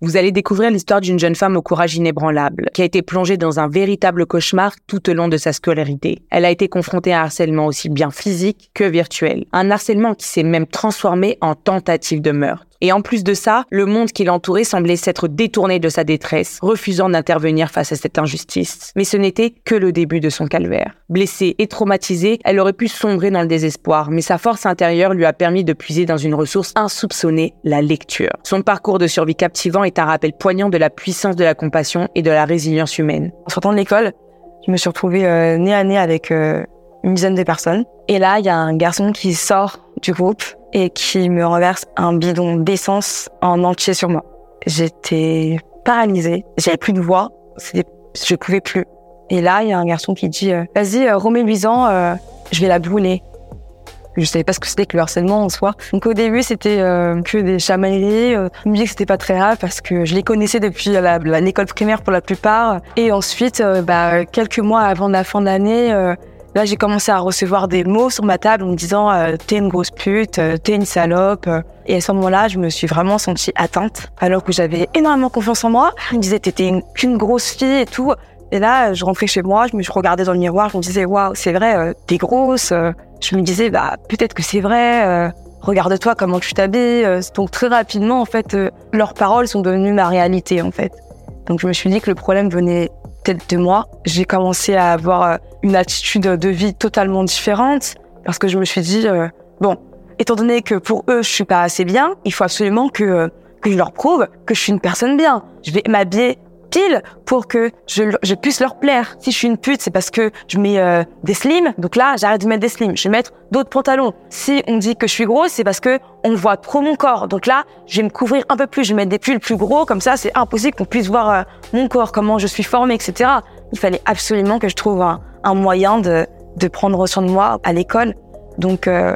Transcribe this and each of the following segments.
Vous allez découvrir l'histoire d'une jeune femme au courage inébranlable, qui a été plongée dans un véritable cauchemar tout au long de sa scolarité. Elle a été confrontée à un harcèlement aussi bien physique que virtuel. Un harcèlement qui s'est même transformé en tentative de meurtre. Et en plus de ça, le monde qui l'entourait semblait s'être détourné de sa détresse, refusant d'intervenir face à cette injustice. Mais ce n'était que le début de son calvaire. Blessée et traumatisée, elle aurait pu sombrer dans le désespoir, mais sa force intérieure lui a permis de puiser dans une ressource insoupçonnée, la lecture. Son parcours de survie captivant est un rappel poignant de la puissance de la compassion et de la résilience humaine. En sortant de l'école, je me suis retrouvée euh, nez à nez avec euh, une dizaine de personnes. Et là, il y a un garçon qui sort du groupe et qui me renverse un bidon d'essence en entier sur moi. J'étais paralysée, j'avais plus de voix, je pouvais plus. Et là, il y a un garçon qui dit euh, "Vas-y, euh, remets-lui-en, euh, je vais la brûler." Je savais pas ce que c'était que le harcèlement en soi. Donc au début, c'était que des chamailleries. Je me disais que c'était pas très grave parce que je les connaissais depuis l'école primaire pour la plupart. Et ensuite, bah, quelques mois avant la fin de l'année, Là, j'ai commencé à recevoir des mots sur ma table en me disant euh, t'es une grosse pute, euh, t'es une salope. Et à ce moment-là, je me suis vraiment sentie atteinte, alors que j'avais énormément confiance en moi. Je me disais t'étais qu'une grosse fille et tout. Et là, je rentrais chez moi, je me regardais dans le miroir, je me disais waouh, c'est vrai, euh, t'es grosse. Je me disais bah peut-être que c'est vrai. Regarde-toi comment tu t'habilles. Donc très rapidement, en fait, leurs paroles sont devenues ma réalité, en fait. Donc je me suis dit que le problème venait de moi, j'ai commencé à avoir euh, une attitude de vie totalement différente parce que je me suis dit, euh, bon, étant donné que pour eux, je suis pas assez bien, il faut absolument que, euh, que je leur prouve que je suis une personne bien. Je vais m'habiller pile pour que je, puisse leur plaire. Si je suis une pute, c'est parce que je mets euh, des slims. Donc là, j'arrête de mettre des slims. Je vais mettre d'autres pantalons. Si on dit que je suis grosse, c'est parce que on voit trop mon corps. Donc là, je vais me couvrir un peu plus. Je vais mettre des pulls plus gros. Comme ça, c'est impossible qu'on puisse voir euh, mon corps, comment je suis formée, etc. Il fallait absolument que je trouve un, un moyen de, de prendre soin de moi à l'école. Donc, euh,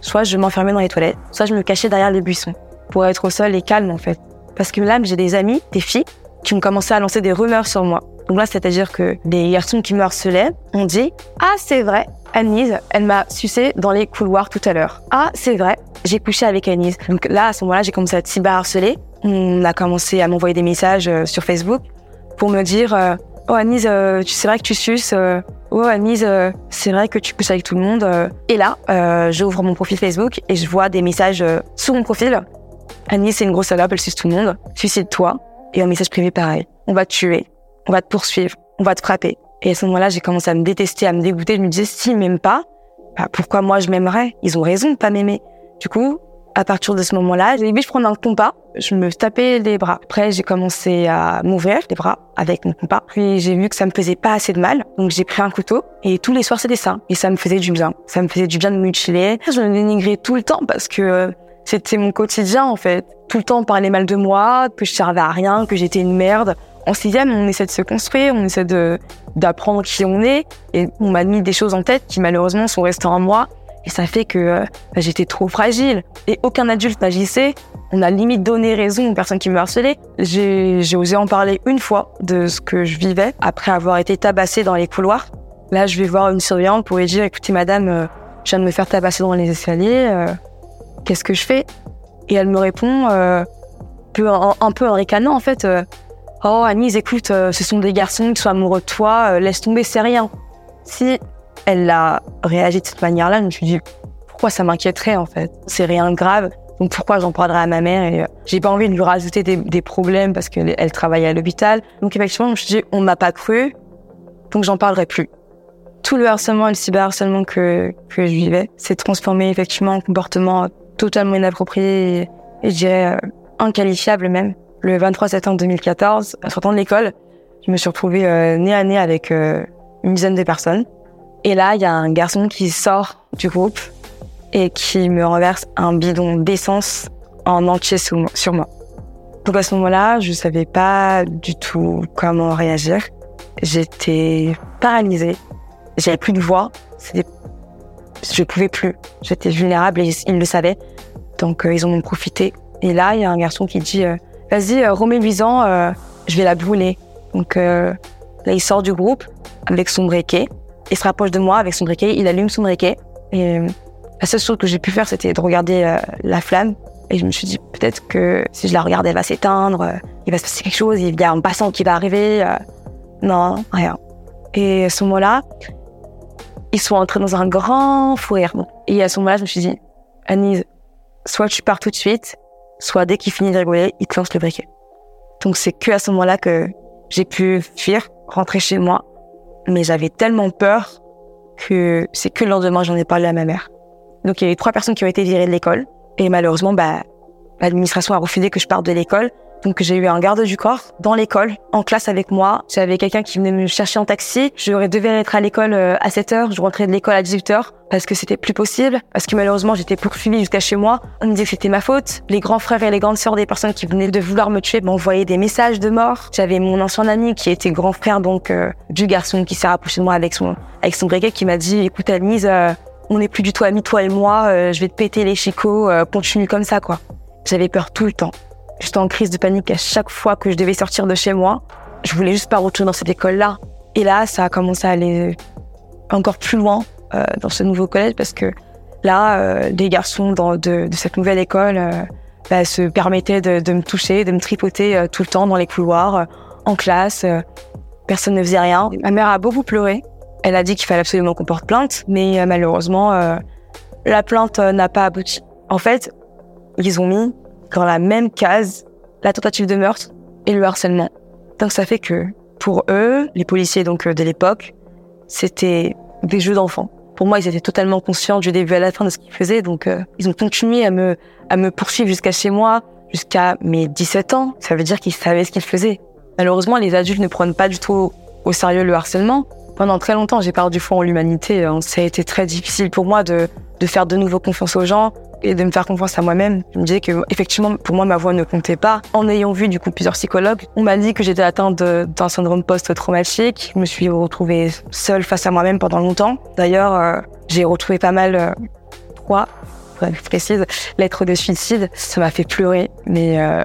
soit je m'enfermais dans les toilettes, soit je me cachais derrière les buissons pour être au sol et calme en fait. Parce que là, j'ai des amis, des filles, qui ont commencé à lancer des rumeurs sur moi. Donc là, c'est-à-dire que des garçons qui me harcelaient ont dit Ah, c'est vrai, Anise, elle m'a sucé dans les couloirs tout à l'heure. Ah, c'est vrai, j'ai couché avec Anise. Donc là, à ce moment-là, j'ai commencé à être cyberharcelée. On a commencé à m'envoyer des messages euh, sur Facebook pour me dire euh, Oh, Anise, euh, c'est vrai que tu suces. oh, Anise, c'est vrai que tu couches avec tout le monde. Et là, j'ouvre mon profil Facebook et je vois des messages sous mon profil. Anise, c'est une grosse salope, elle suce tout le monde. Suicide-toi. Et un message privé pareil. On va te tuer, on va te poursuivre, on va te frapper. Et à ce moment-là, j'ai commencé à me détester, à me dégoûter. Je me disais, s'ils m'aiment pas, bah, pourquoi moi je m'aimerais? Ils ont raison de pas m'aimer. Du coup, à partir de ce moment-là, j'ai dit, je prends un compas, je me tapais les bras. Après, j'ai commencé à m'ouvrir les bras avec mon compas. Puis j'ai vu que ça me faisait pas assez de mal, donc j'ai pris un couteau et tous les soirs c'était ça. Et ça me faisait du bien. Ça me faisait du bien de me mutiler. Je me dénigrais tout le temps parce que c'était mon quotidien en fait. Tout le temps on parlait mal de moi, que je servais à rien, que j'étais une merde. En sixième, on essaie de se construire, on essaie d'apprendre qui on est, et on m'a mis des choses en tête qui malheureusement sont restées en moi, et ça fait que euh, bah, j'étais trop fragile. Et aucun adulte n'agissait. On a limite donné raison aux personnes qui me harcelaient. J'ai osé en parler une fois de ce que je vivais après avoir été tabassée dans les couloirs. Là, je vais voir une surveillante pour lui dire, écoutez madame, euh, je viens de me faire tabasser dans les escaliers. Euh, qu'est-ce que je fais Et elle me répond euh, un, peu en ricanant en fait. Euh, oh Anise, écoute, euh, ce sont des garçons qui sont amoureux de toi, euh, laisse tomber, c'est rien. Si elle a réagi de cette manière-là, je me suis dit pourquoi ça m'inquiéterait en fait C'est rien de grave. Donc pourquoi j'en parlerai à ma mère et j'ai pas envie de lui rajouter des, problèmes parce qu'elle elle travaille à l'hôpital. Donc effectivement, je me suis dit on m'a pas cru, donc j'en parlerai plus tout le harcèlement et le cyberharcèlement que, que je vivais s'est transformé effectivement en comportement totalement inapproprié et, je dirais euh, inqualifiable même. Le 23 septembre 2014, en sortant de l'école, je me suis retrouvée euh, nez à nez avec euh, une dizaine de personnes. Et là, il y a un garçon qui sort du groupe et qui me renverse un bidon d'essence en entier sur moi. Donc à ce moment-là, je savais pas du tout comment réagir. J'étais paralysée. J'avais plus de voix. Je pouvais plus. J'étais vulnérable et ils le savaient. Donc euh, ils en ont profité. Et là, il y a un garçon qui dit euh, Vas-y, euh, remets-lui-en, euh, je vais la brûler. Donc là, il sort du groupe avec son briquet. Il se rapproche de moi avec son briquet. Il allume son briquet. Et la seule chose que j'ai pu faire, c'était de regarder la flamme. Et je me suis dit, peut-être que si je la regarde, elle va s'éteindre, il va se passer quelque chose, il y a un passant qui va arriver. Non, rien. Et à ce moment-là, ils sont entrés dans un grand fou rire. Et à ce moment-là, je me suis dit, Anise, soit tu pars tout de suite, soit dès qu'il finit de rigoler, il te lance le briquet. Donc c'est que à ce moment-là que j'ai pu fuir, rentrer chez moi. Mais j'avais tellement peur que c'est que le lendemain, j'en ai parlé à ma mère. Donc il y a eu trois personnes qui ont été virées de l'école. Et malheureusement, bah, l'administration a refusé que je parte de l'école. Donc j'ai eu un garde du corps dans l'école, en classe avec moi. J'avais quelqu'un qui venait me chercher en taxi. Je devais être à l'école euh, à 7 heures. Je rentrais de l'école à 18 heures parce que c'était plus possible. Parce que malheureusement, j'étais poursuivie jusqu'à chez moi. On me disait que c'était ma faute. Les grands frères et les grandes sœurs des personnes qui venaient de vouloir me tuer m'envoyaient des messages de mort. J'avais mon ancien ami qui était grand frère donc euh, du garçon qui s'est rapproché de moi avec son avec son briquet qui m'a dit "Écoute Anise, euh, on n'est plus du tout amis toi et moi. je vais te péter les chicots. continue comme ça quoi." J'avais peur tout le temps. J'étais en crise de panique à chaque fois que je devais sortir de chez moi. Je voulais juste pas retourner dans cette école-là. Et là, ça a commencé à aller encore plus loin euh, dans ce nouveau collège parce que là, euh, les garçons dans, de, de, cette nouvelle école euh, bah, se permettaient de, de, me toucher, de me tripoter euh, tout le temps dans les couloirs, euh, en classe. personne ne faisait rien. Ma mère a beaucoup pleuré. Elle a dit qu'il fallait absolument qu'on porte plainte, mais malheureusement, la plainte n'a pas abouti. En fait, ils ont mis dans la même case la tentative de meurtre et le harcèlement. Donc ça fait que pour eux, les policiers donc euh, de l'époque, c'était des jeux d'enfants. Pour moi, ils étaient totalement conscients du début à la fin de ce qu'ils faisaient, donc euh, ils ont continué à me à me poursuivre jusqu'à chez moi, jusqu'à mes 17 ans. Ça veut dire qu'ils savaient ce qu'ils faisaient. Malheureusement, les adultes ne prennent pas du tout au sérieux le harcèlement. Pendant très longtemps, j'ai perdu foi en l'humanité. Hein. Ça a été très difficile pour moi de, de faire de nouveau confiance aux gens, et de me faire confiance à moi-même. Je me disais que effectivement pour moi ma voix ne comptait pas. En ayant vu du coup plusieurs psychologues, on m'a dit que j'étais atteinte d'un syndrome post-traumatique. Je me suis retrouvée seule face à moi-même pendant longtemps. D'ailleurs, euh, j'ai retrouvé pas mal euh, trois, bref, précise, lettres de suicide. Ça m'a fait pleurer, mais euh,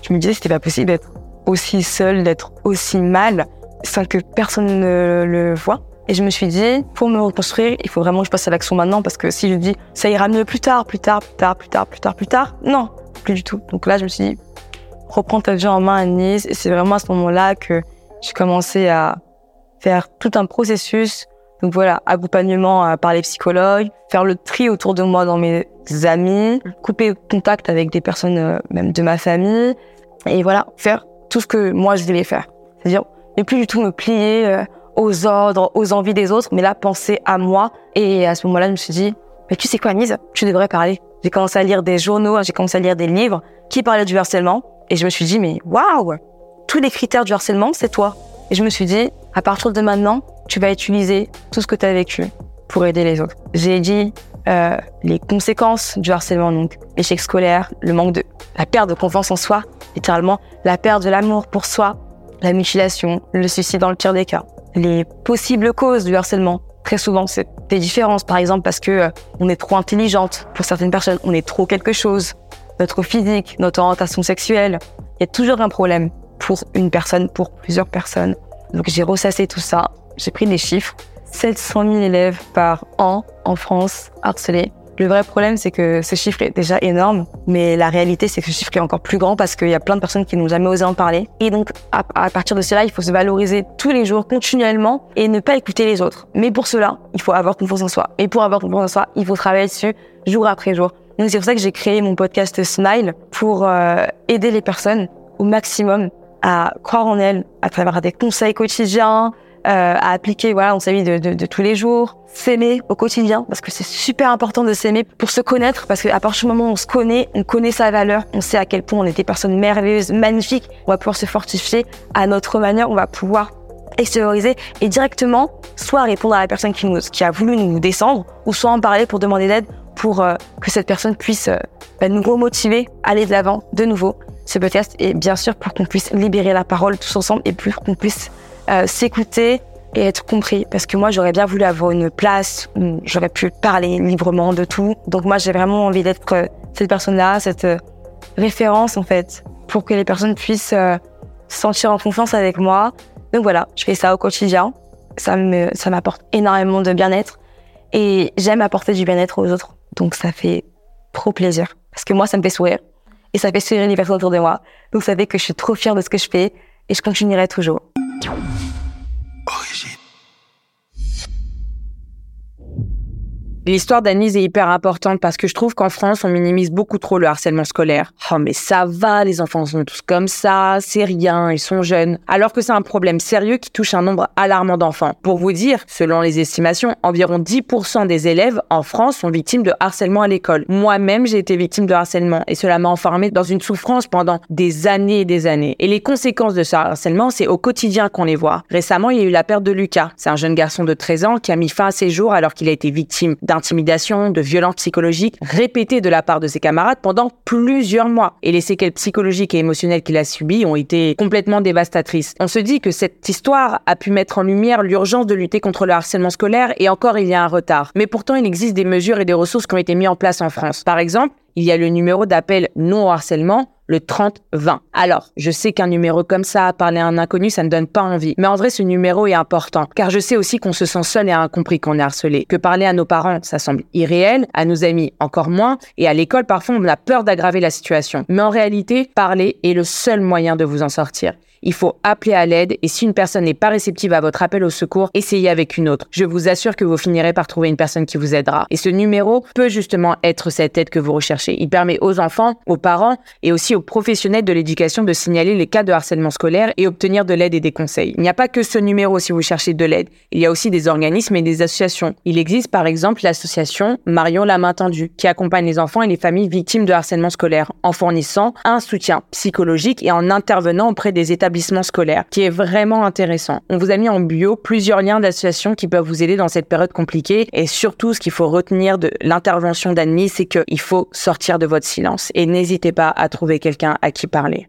je me disais c'était pas possible d'être aussi seule, d'être aussi mal sans que personne ne le voit. Et je me suis dit, pour me reconstruire, il faut vraiment que je passe à l'action maintenant parce que si je dis ça ira mieux plus tard, plus tard, plus tard, plus tard, plus tard, plus tard, non, plus du tout. Donc là, je me suis dit, reprends ta vie en main, Nice. Et c'est vraiment à ce moment-là que j'ai commencé à faire tout un processus. Donc voilà, accompagnement par les psychologues, faire le tri autour de moi dans mes amis, couper contact avec des personnes euh, même de ma famille. Et voilà, faire tout ce que moi je voulais faire. C'est-à-dire plus du tout me plier euh, aux ordres, aux envies des autres, mais là, penser à moi. Et à ce moment-là, je me suis dit, mais tu sais quoi, Nise, tu devrais parler. J'ai commencé à lire des journaux, j'ai commencé à lire des livres qui parlaient du harcèlement. Et je me suis dit, mais waouh, tous les critères du harcèlement, c'est toi. Et je me suis dit, à partir de maintenant, tu vas utiliser tout ce que tu as vécu pour aider les autres. J'ai dit euh, les conséquences du harcèlement, donc l'échec scolaire, le manque de, la perte de confiance en soi, littéralement, la perte de l'amour pour soi, la mutilation, le suicide dans le pire des cas, les possibles causes du harcèlement. Très souvent, c'est des différences, par exemple, parce que euh, on est trop intelligente. Pour certaines personnes, on est trop quelque chose. Notre physique, notre orientation sexuelle. Il y a toujours un problème pour une personne, pour plusieurs personnes. Donc j'ai ressassé tout ça. J'ai pris des chiffres. 700 000 élèves par an en France harcelés. Le vrai problème, c'est que ce chiffre est déjà énorme, mais la réalité, c'est que ce chiffre est encore plus grand parce qu'il y a plein de personnes qui n'ont jamais osé en parler. Et donc, à, partir de cela, il faut se valoriser tous les jours, continuellement, et ne pas écouter les autres. Mais pour cela, il faut avoir confiance en soi. Et pour avoir confiance en soi, il faut travailler dessus jour après jour. Donc c'est pour ça que j'ai créé mon podcast Smile pour euh, aider les personnes au maximum à croire en elles à travers des conseils quotidiens, à appliquer voilà dans sa vie de, tous les jours, s'aimer au quotidien parce que c'est super important de s'aimer pour se connaître parce qu'à partir du moment où on se connaît, on connaît sa valeur, on sait à quel point on est des personnes merveilleuses, magnifiques, on va pouvoir se fortifier à notre manière, on va pouvoir extérioriser et directement soit répondre à la personne qui, nous, qui a voulu nous descendre ou soit en parler pour demander d'aide pour euh, que cette personne puisse euh, bah, nous remotiver, aller de l'avant de nouveau. Ce podcast est bien sûr pour qu'on puisse libérer la parole tous ensemble et pour qu'on puisse euh, s'écouter et être compris. Parce que moi, j'aurais bien voulu avoir une place où j'aurais pu parler librement de tout. Donc moi, j'ai vraiment envie d'être euh, cette personne-là, cette euh, référence en fait, pour que les personnes puissent se sentir en confiance avec moi. Donc voilà, je fais ça au quotidien. Ça me, ça m'apporte énormément de bien-être et j'aime apporter du bien-être aux autres. Donc ça fait trop plaisir parce que moi, ça me fait sourire. et ça fait sourire les personnes autour de moi. Donc, vous savez que je suis trop fière de ce que je fais et je continuerai toujours. Origine. L'histoire d'Anise est hyper importante parce que je trouve qu'en France, on minimise beaucoup trop le harcèlement scolaire. Oh, mais ça va, les enfants sont tous comme ça, c'est rien, ils sont jeunes. Alors que c'est un problème sérieux qui touche un nombre alarmant d'enfants. Pour vous dire, selon les estimations, environ 10% des élèves en France sont victimes de harcèlement à l'école. Moi-même, j'ai été victime de harcèlement et cela m'a enfermé dans une souffrance pendant des années et des années. Et les conséquences de ce harcèlement, c'est au quotidien qu'on les voit. Récemment, il y a eu la perte de Lucas. C'est un jeune garçon de 13 ans qui a mis fin à ses jours alors qu'il a été victime d'un d'intimidation, de violences psychologiques répétées de la part de ses camarades pendant plusieurs mois. Et les séquelles psychologiques et émotionnelles qu'il a subies ont été complètement dévastatrices. On se dit que cette histoire a pu mettre en lumière l'urgence de lutter contre le harcèlement scolaire et encore il y a un retard. Mais pourtant, il existe des mesures et des ressources qui ont été mises en place en France. Par exemple, il y a le numéro d'appel non harcèlement le 30-20. Alors, je sais qu'un numéro comme ça, parler à un inconnu, ça ne donne pas envie. Mais en vrai, ce numéro est important, car je sais aussi qu'on se sent seul et incompris qu'on est harcelé. Que parler à nos parents, ça semble irréel, à nos amis encore moins, et à l'école, parfois, on a peur d'aggraver la situation. Mais en réalité, parler est le seul moyen de vous en sortir il faut appeler à l'aide et si une personne n'est pas réceptive à votre appel au secours, essayez avec une autre. Je vous assure que vous finirez par trouver une personne qui vous aidera. Et ce numéro peut justement être cette aide que vous recherchez. Il permet aux enfants, aux parents et aussi aux professionnels de l'éducation de signaler les cas de harcèlement scolaire et obtenir de l'aide et des conseils. Il n'y a pas que ce numéro si vous cherchez de l'aide. Il y a aussi des organismes et des associations. Il existe par exemple l'association Marion la main tendue qui accompagne les enfants et les familles victimes de harcèlement scolaire en fournissant un soutien psychologique et en intervenant auprès des établissements scolaire, qui est vraiment intéressant. On vous a mis en bio plusieurs liens d'associations qui peuvent vous aider dans cette période compliquée. Et surtout, ce qu'il faut retenir de l'intervention d'Annie, c'est qu'il faut sortir de votre silence. Et n'hésitez pas à trouver quelqu'un à qui parler.